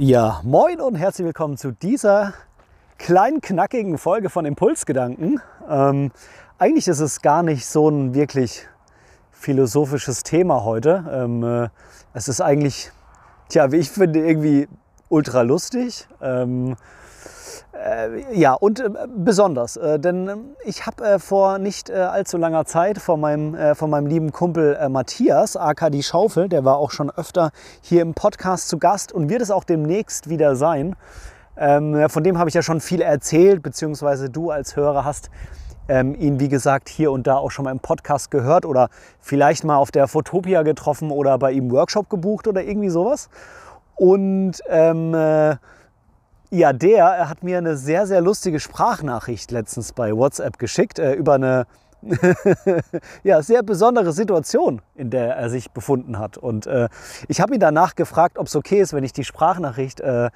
Ja, moin und herzlich willkommen zu dieser kleinen, knackigen Folge von Impulsgedanken. Ähm, eigentlich ist es gar nicht so ein wirklich philosophisches Thema heute. Ähm, äh, es ist eigentlich, tja, wie ich finde, irgendwie ultra lustig. Ähm, äh, ja, und äh, besonders, äh, denn ähm, ich habe äh, vor nicht äh, allzu langer Zeit von meinem, äh, von meinem lieben Kumpel Matthias, aka die Schaufel, der war auch schon öfter hier im Podcast zu Gast und wird es auch demnächst wieder sein. Ähm, von dem habe ich ja schon viel erzählt, beziehungsweise du als Hörer hast ähm, ihn, wie gesagt, hier und da auch schon mal im Podcast gehört oder vielleicht mal auf der Fotopia getroffen oder bei ihm Workshop gebucht oder irgendwie sowas. Und ähm, ja, der hat mir eine sehr, sehr lustige Sprachnachricht letztens bei WhatsApp geschickt äh, über eine ja, sehr besondere Situation, in der er sich befunden hat. Und äh, ich habe ihn danach gefragt, ob es okay ist, wenn ich die Sprachnachricht äh,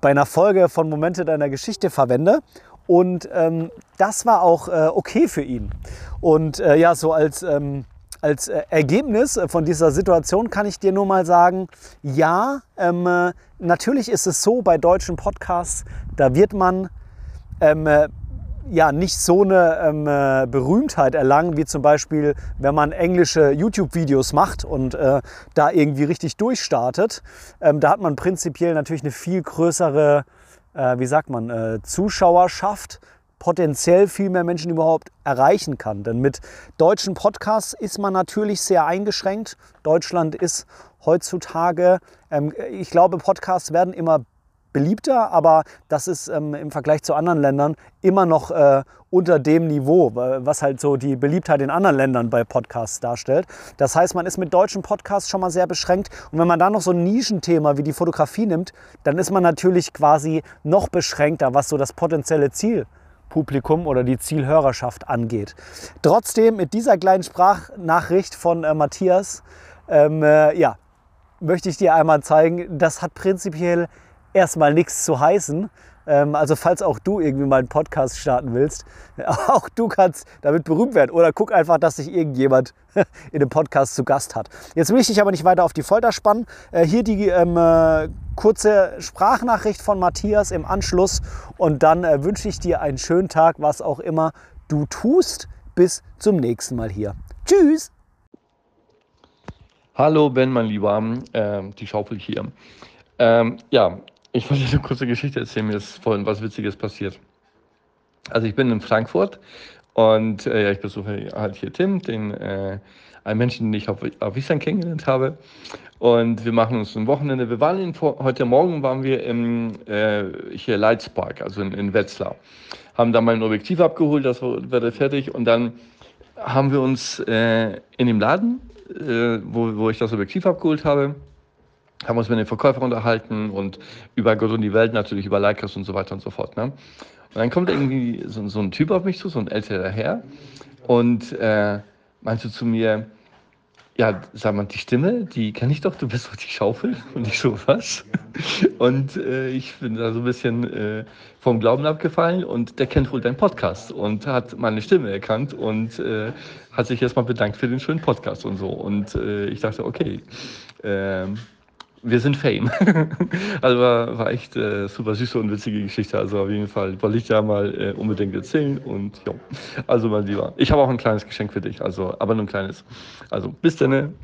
bei einer Folge von Momente deiner Geschichte verwende. Und ähm, das war auch äh, okay für ihn. Und äh, ja, so als ähm, als äh, Ergebnis äh, von dieser Situation kann ich dir nur mal sagen, ja, ähm, äh, natürlich ist es so bei deutschen Podcasts, da wird man ähm, äh, ja nicht so eine ähm, äh, Berühmtheit erlangen, wie zum Beispiel, wenn man englische YouTube-Videos macht und äh, da irgendwie richtig durchstartet. Ähm, da hat man prinzipiell natürlich eine viel größere, wie sagt man, Zuschauerschaft potenziell viel mehr Menschen überhaupt erreichen kann. Denn mit deutschen Podcasts ist man natürlich sehr eingeschränkt. Deutschland ist heutzutage, ähm, ich glaube, Podcasts werden immer beliebter, aber das ist ähm, im Vergleich zu anderen Ländern immer noch äh, unter dem Niveau, was halt so die Beliebtheit in anderen Ländern bei Podcasts darstellt. Das heißt, man ist mit deutschen Podcasts schon mal sehr beschränkt und wenn man dann noch so ein Nischenthema wie die Fotografie nimmt, dann ist man natürlich quasi noch beschränkter, was so das potenzielle Ziel Publikum oder die Zielhörerschaft angeht. Trotzdem mit dieser kleinen Sprachnachricht von äh, Matthias, ähm, äh, ja, möchte ich dir einmal zeigen, das hat prinzipiell erstmal nichts zu heißen. Ähm, also falls auch du irgendwie mal einen Podcast starten willst, auch du kannst damit berühmt werden. Oder guck einfach, dass sich irgendjemand in dem Podcast zu Gast hat. Jetzt will ich dich aber nicht weiter auf die Folter spannen. Äh, hier die ähm, äh, kurze Sprachnachricht von Matthias im Anschluss. Und dann äh, wünsche ich dir einen schönen Tag, was auch immer du tust. Bis zum nächsten Mal hier. Tschüss! Hallo Ben, mein Lieber, ähm, die Schaufel hier. Ähm, ja, ich wollte eine kurze Geschichte erzählen, mir ist vorhin was Witziges passiert. Also ich bin in Frankfurt und äh, ja, ich besuche halt hier Tim, den äh, einen Menschen, den ich auf, auf Island kennengelernt habe. Und wir machen uns ein Wochenende. Wir waren in, heute Morgen waren wir im äh, hier Leitzpark, also in, in Wetzlar. Haben da mal ein Objektiv abgeholt, das wurde fertig. Und dann haben wir uns äh, in dem Laden, äh, wo, wo ich das Objektiv abgeholt habe, haben uns mit den Verkäufern unterhalten und über Gott und die Welt natürlich, über Leikers und so weiter und so fort. Ne? Und dann kommt irgendwie so, so, ein Typ auf mich zu, so ein älterer Herr und äh, meinte zu mir, ja, sag mal, die Stimme, die kenne ich doch, du bist doch die Schaufel. Und ich so, was? Und äh, ich bin da so ein bisschen äh, vom Glauben abgefallen und der kennt wohl deinen Podcast und hat meine Stimme erkannt und äh, hat sich erstmal bedankt für den schönen Podcast und so. Und äh, ich dachte, okay, ähm, wir sind Fame. also war, war echt äh, super süße und witzige Geschichte. Also auf jeden Fall wollte ich ja mal äh, unbedingt erzählen. Und ja, also mein Lieber, ich habe auch ein kleines Geschenk für dich. Also, aber nur ein kleines. Also bis dann.